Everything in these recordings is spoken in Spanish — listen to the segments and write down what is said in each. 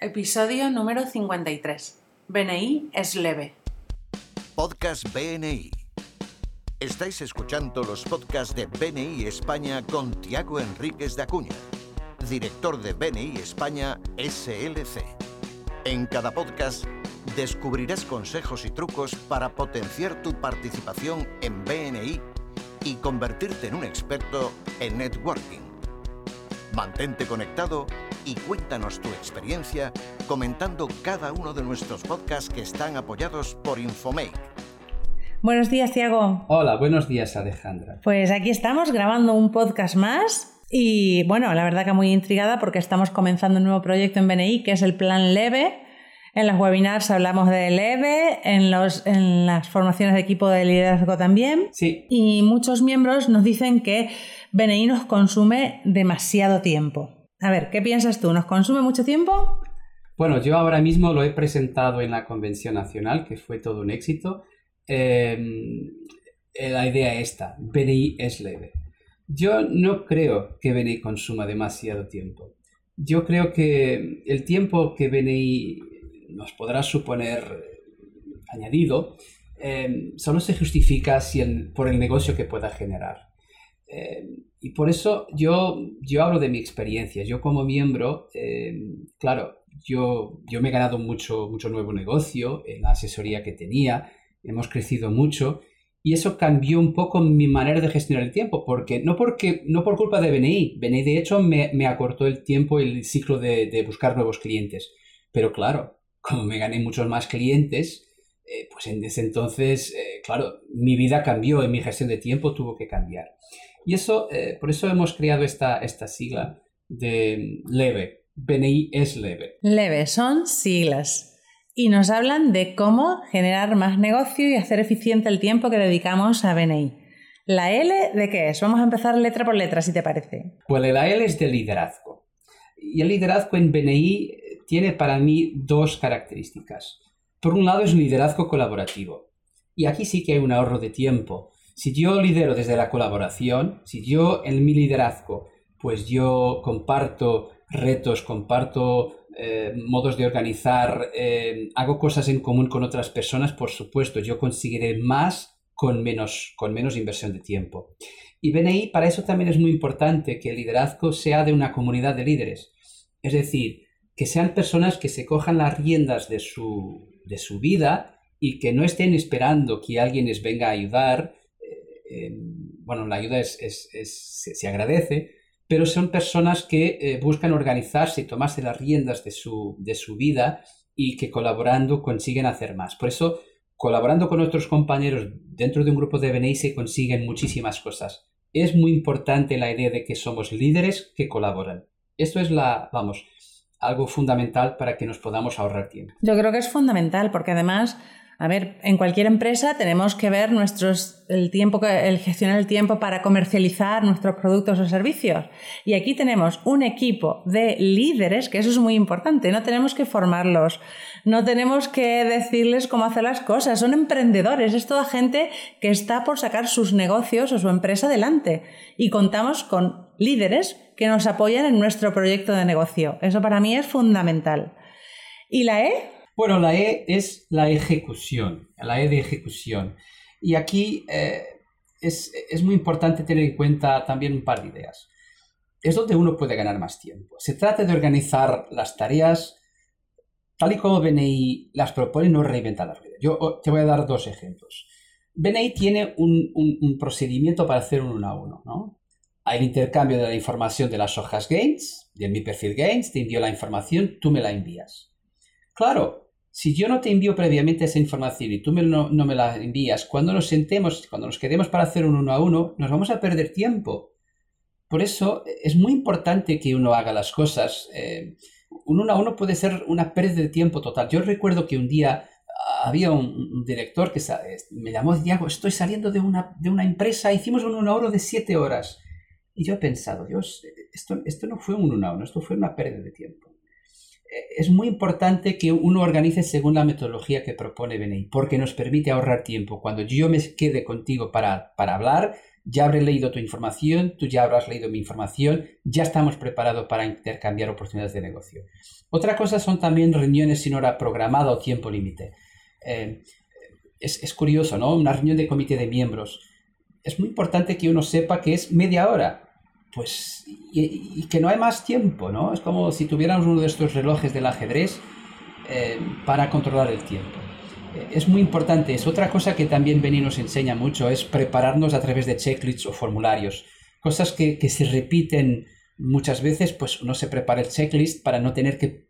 Episodio número 53. BNI es leve. Podcast BNI. Estáis escuchando los podcasts de BNI España con Tiago Enríquez de Acuña, director de BNI España SLC. En cada podcast descubrirás consejos y trucos para potenciar tu participación en BNI y convertirte en un experto en networking. Mantente conectado y cuéntanos tu experiencia comentando cada uno de nuestros podcasts que están apoyados por Infomake. Buenos días, Tiago. Hola, buenos días, Alejandra. Pues aquí estamos grabando un podcast más y bueno, la verdad que muy intrigada porque estamos comenzando un nuevo proyecto en BNI que es el Plan Leve. En los webinars hablamos de Leve, en, los, en las formaciones de equipo de liderazgo también. Sí. Y muchos miembros nos dicen que BNI nos consume demasiado tiempo. A ver, ¿qué piensas tú? ¿Nos consume mucho tiempo? Bueno, yo ahora mismo lo he presentado en la Convención Nacional, que fue todo un éxito. Em, la idea esta, BNI es leve. Yo no creo que BNI consuma demasiado tiempo. Yo creo que el tiempo que BNI nos podrá suponer añadido em, solo se justifica si por el negocio que pueda generar. Em, y por eso yo, yo hablo de mi experiencia. Yo como miembro, eh, claro, yo, yo me he ganado mucho, mucho nuevo negocio en la asesoría que tenía, hemos crecido mucho y eso cambió un poco mi manera de gestionar el tiempo, porque no, porque, no por culpa de BNI, BNI de hecho me, me acortó el tiempo y el ciclo de, de, buscar nuevos clientes, pero claro, como me gané muchos más clientes, eh, pues en ese entonces, eh, claro, mi vida cambió y mi gestión de tiempo tuvo que cambiar. Y eso, eh, por eso hemos creado esta, esta sigla de leve. BNI es leve. Leve, son siglas. Y nos hablan de cómo generar más negocio y hacer eficiente el tiempo que dedicamos a BNI. ¿La L de qué es? Vamos a empezar letra por letra, si te parece. Pues la L es de liderazgo. Y el liderazgo en BNI tiene para mí dos características. Por un lado es un liderazgo colaborativo. Y aquí sí que hay un ahorro de tiempo si yo lidero desde la colaboración, si yo en mi liderazgo, pues yo comparto retos, comparto eh, modos de organizar, eh, hago cosas en común con otras personas, por supuesto, yo conseguiré más con menos, con menos inversión de tiempo. Y BNI, para eso también es muy importante que el liderazgo sea de una comunidad de líderes. Es decir, que sean personas que se cojan las riendas de su, de su vida y que no estén esperando que alguien les venga a ayudar, Em, bueno, la ayuda es, se, agradece, pero son personas que eh, buscan organizarse y tomarse las riendas de su, de su vida y que colaborando consiguen hacer más. Por eso, colaborando con otros compañeros dentro de un grupo de BNI se consiguen muchísimas cosas. Es muy importante la idea de que somos líderes que colaboran. Esto es la, vamos, algo fundamental para que nos podamos ahorrar tiempo. Yo creo que es fundamental porque además a ver, en cualquier empresa tenemos que ver nuestros, el tiempo, el gestionar el tiempo para comercializar nuestros productos o servicios. Y aquí tenemos un equipo de líderes, que eso es muy importante. No tenemos que formarlos, no tenemos que decirles cómo hacer las cosas. Son emprendedores, es toda gente que está por sacar sus negocios o su empresa adelante. Y contamos con líderes que nos apoyan en nuestro proyecto de negocio. Eso para mí es fundamental. ¿Y la E? Bueno, la E es la ejecución, la E de ejecución. Y aquí eh, es, muy importante tener en cuenta también un par de ideas. Es donde uno puede ganar más tiempo. Se trata de organizar las tareas tal y como BNI las propone, no reinventar las rueda. Yo te voy a dar dos ejemplos. BNI tiene un, procedimiento para hacer un uno a uno, ¿no? Hay el intercambio de la información de las hojas Gains, de mi perfil Gains, te envío la información, tú me la envías. Claro, si yo no te envío previamente esa información y tú no, me la envías, cuando nos sentemos, cuando nos quedemos para hacer un uno a uno, nos vamos a perder tiempo. Por eso es muy importante que uno haga las cosas. Eh, un uno a uno puede ser una pérdida de tiempo total. Yo recuerdo que un día había un, director que me llamó, Diego, estoy saliendo de una, de una empresa, hicimos un uno a uno de siete horas. Y yo he pensado, Dios, esto, esto no fue un uno a uno, esto fue una pérdida de tiempo. Es muy importante que uno organice según la metodología que propone BNI, porque nos permite ahorrar tiempo. Cuando yo me quede contigo para, para hablar, ya habré leído tu información, tú ya habrás leído mi información, ya estamos preparados para intercambiar oportunidades de negocio. Otra cosa son también reuniones sin hora programada o tiempo límite. Eh, es, es, curioso, ¿no? Una reunión de comité de miembros. Es muy importante que uno sepa que es media hora. Pues, y, que no hay más tiempo, ¿no? Es como si tuviéramos uno de estos relojes del ajedrez eh, para controlar el tiempo es muy importante. Es otra cosa que también Beni nos enseña mucho, es prepararnos a través de checklists o formularios. Cosas que, se repiten muchas veces, pues uno se prepara el checklist para no tener que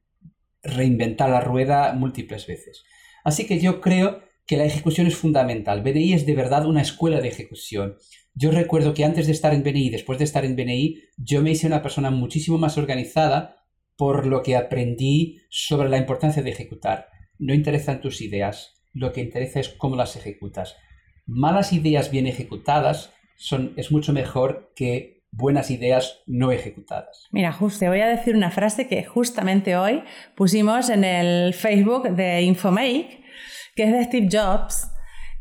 reinventar la rueda múltiples veces. Así que yo creo que la ejecución es fundamental. BNI es de verdad una escuela de ejecución. Yo recuerdo que antes de estar en BNI, después de estar en BNI, yo me hice una persona muchísimo más organizada por lo que aprendí sobre la importancia de ejecutar. No interesan tus ideas, lo que interesa es cómo las ejecutas. Malas ideas bien ejecutadas son, es mucho mejor que buenas ideas no ejecutadas. Mira, justo, te voy a decir una frase que justamente hoy pusimos en el Facebook de Infomake, que es de Steve Jobs,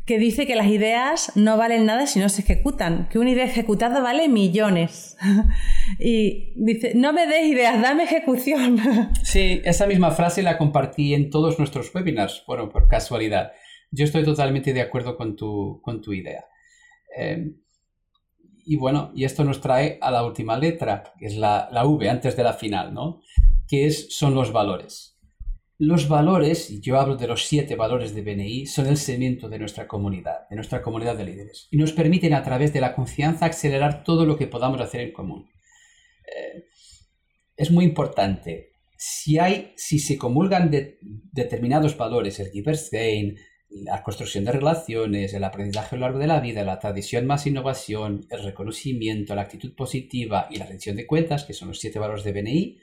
que dice que las ideas no valen nada si no se ejecutan, que una idea ejecutada vale millones. y dice, no me des ideas, dame ejecución. sí, esa misma frase la compartí en todos nuestros webinars, bueno, por casualidad. Yo estoy totalmente de acuerdo con tu, con tu idea. Em, y bueno, y esto nos trae a la última letra, que es la, la V antes de la final, ¿no? Que es, son los valores. Los valores, y yo hablo de los siete valores de BNI, son el cemento de nuestra comunidad, de nuestra comunidad de líderes, y nos permiten a través de la confianza acelerar todo lo que podamos hacer en común. Eh, es muy importante. Si, hay, si se comulgan de, determinados valores, el Giver's la construcción de relaciones, el aprendizaje a lo largo de la vida, la tradición más innovación, el reconocimiento, la actitud positiva y la rendición de cuentas, que son los siete valores de BNI,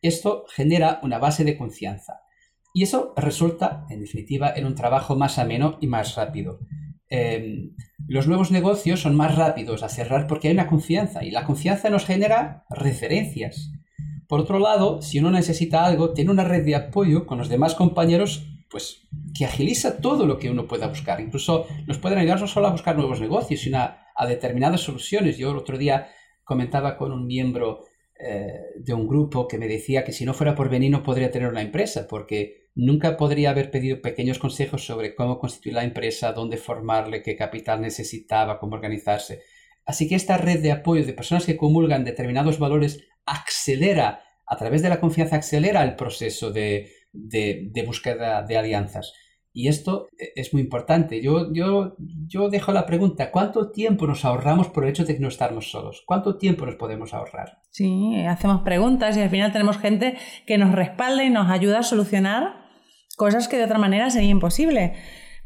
esto genera una base de confianza y eso resulta, en definitiva, en un trabajo más ameno y más rápido. Em, los nuevos negocios son más rápidos a cerrar porque hay una confianza y la confianza nos genera referencias. Por otro lado, si uno necesita algo, tiene una red de apoyo con los demás compañeros, pues que agiliza todo lo que uno pueda buscar. Incluso nos pueden ayudar no solo a buscar nuevos negocios, sino a, determinadas soluciones. Yo el otro día comentaba con un miembro eh, de un grupo que me decía que si no fuera por venir no podría tener una empresa, porque nunca podría haber pedido pequeños consejos sobre cómo constituir la empresa, dónde formarle, qué capital necesitaba, cómo organizarse. Así que esta red de apoyo de personas que comulgan determinados valores acelera, a través de la confianza, acelera el proceso de búsqueda de alianzas. Y esto e, es muy importante. Yo, yo, yo dejo la pregunta, ¿cuánto tiempo nos ahorramos por el hecho de que no estamos solos? ¿Cuánto tiempo nos podemos ahorrar? Sí, hacemos preguntas y al final tenemos gente que nos respalda y nos ayuda a solucionar cosas que de otra manera sería imposible.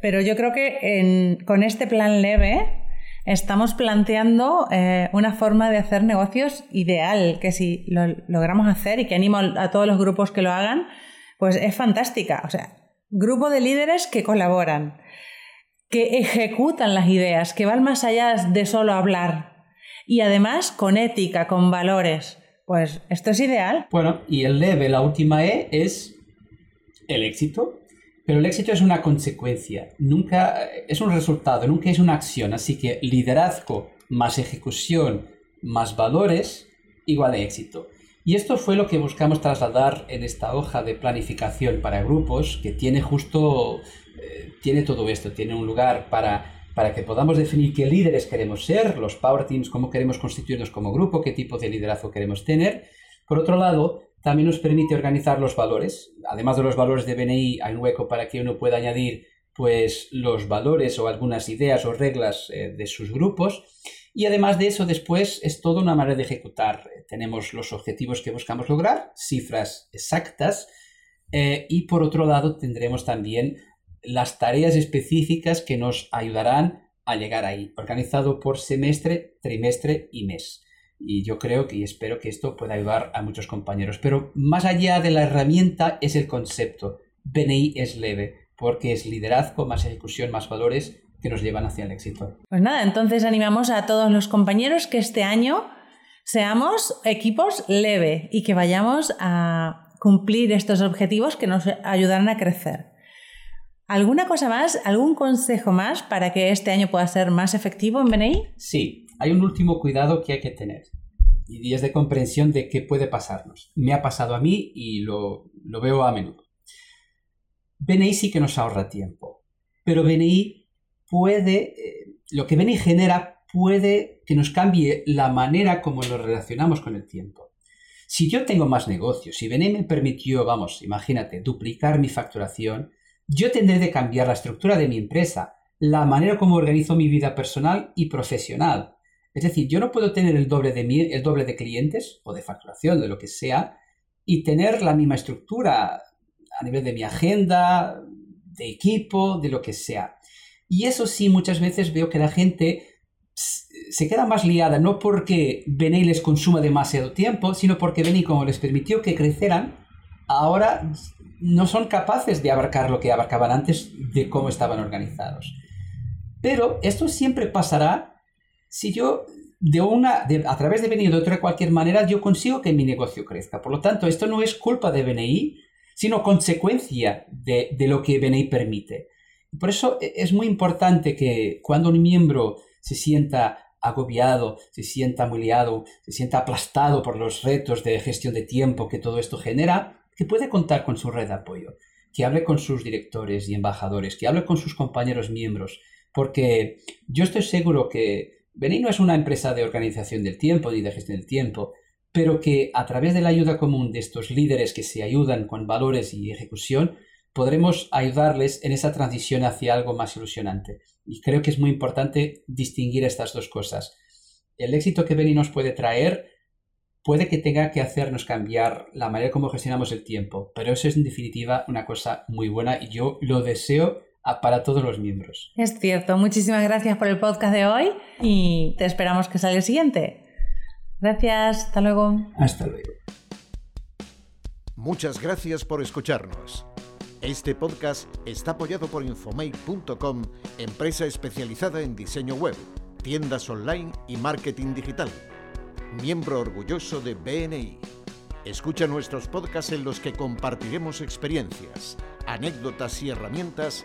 Pero yo creo que con este plan leve estamos planteando eh, una forma de hacer negocios ideal, que si lo logramos hacer y que animo a todos los grupos que lo hagan, pues es fantástica. O sea, Grupo de líderes que colaboran, que ejecutan las ideas, que van más allá de solo hablar y además con ética, con valores. Pues esto es ideal. Bueno, y el leve, la última E, es el éxito. Pero el éxito es una consecuencia, nunca es un resultado, nunca es una acción. Así que liderazgo más ejecución más valores igual a éxito. Y esto fue lo que buscamos trasladar en esta hoja de planificación para grupos, que tiene justo, eh, tiene todo esto, tiene un lugar para, para que podamos definir qué líderes queremos ser, los power teams, cómo queremos constituirnos como grupo, qué tipo de liderazgo queremos tener. Por otro lado, también nos permite organizar los valores. Además de los valores de BNI, hay un hueco para que uno pueda añadir pues los valores o algunas ideas o reglas eh, de sus grupos. Y además de eso, después es toda una manera de ejecutar. Tenemos los objetivos que buscamos lograr, cifras exactas, eh, y por otro lado tendremos también las tareas específicas que nos ayudarán a llegar ahí, organizado por semestre, trimestre y mes. Y yo creo que y espero que esto pueda ayudar a muchos compañeros. Pero más allá de la herramienta es el concepto. BNI es leve, porque es liderazgo, más ejecución, más valores que nos llevan hacia el éxito. Pues nada, entonces animamos a todos los compañeros que este año seamos equipos leve y que vayamos a cumplir estos objetivos que nos ayudarán a crecer. ¿Alguna cosa más, algún consejo más para que este año pueda ser más efectivo en BNI? Sí, hay un último cuidado que hay que tener y es de comprensión de qué puede pasarnos. Me ha pasado a mí y lo, lo veo a menudo. BNI sí que nos ahorra tiempo, pero BNI puede, eh, lo que BNI genera puede que nos cambie la manera como nos relacionamos con el tiempo. Si yo tengo más negocios, si BNI me permitió, vamos, imagínate, duplicar mi facturación, yo tendré de cambiar la estructura de mi empresa, la manera como organizo mi vida personal y profesional. Es decir, yo no puedo tener el doble de, el doble de clientes o de facturación, de lo que sea, y tener la misma estructura a nivel de mi agenda, de equipo, de lo que sea. Y eso sí, muchas veces veo que la gente se queda más liada, no porque BNI les consuma demasiado tiempo, sino porque BNI, como les permitió que crecieran, ahora no son capaces de abarcar lo que abarcaban antes de cómo estaban organizados. Pero esto siempre pasará si yo de una, a través de BNI o de otra cualquier manera, yo consigo que mi negocio crezca. Por lo tanto, esto no es culpa de BNI, sino consecuencia de, de lo que BNI permite. Por eso e, es muy importante que cuando un miembro se sienta agobiado, se sienta muy se sienta aplastado por los retos de gestión de tiempo que todo esto genera, que puede contar con su red de apoyo, que hable con sus directores y embajadores, que hable con sus compañeros miembros, porque yo estoy seguro que BNI no es una empresa de organización del tiempo ni de gestión del tiempo, pero que a través de la ayuda común de estos líderes que se ayudan con valores y ejecución, podremos ayudarles en esa transición hacia algo más ilusionante. Y creo que es muy importante distinguir estas dos cosas. El éxito que Beni nos puede traer puede que tenga que hacernos cambiar la manera como gestionamos el tiempo, pero eso es en definitiva una cosa muy buena y yo lo deseo para todos los miembros. Es cierto, muchísimas gracias por el podcast de hoy y te esperamos que salga el siguiente. Gracias, hasta luego. Hasta luego. Muchas gracias por escucharnos. Este podcast está apoyado por infomake.com, empresa especializada en diseño web, tiendas online y marketing digital. Miembro orgulloso de BNI. Escucha nuestros podcasts en los que compartiremos experiencias, anécdotas y herramientas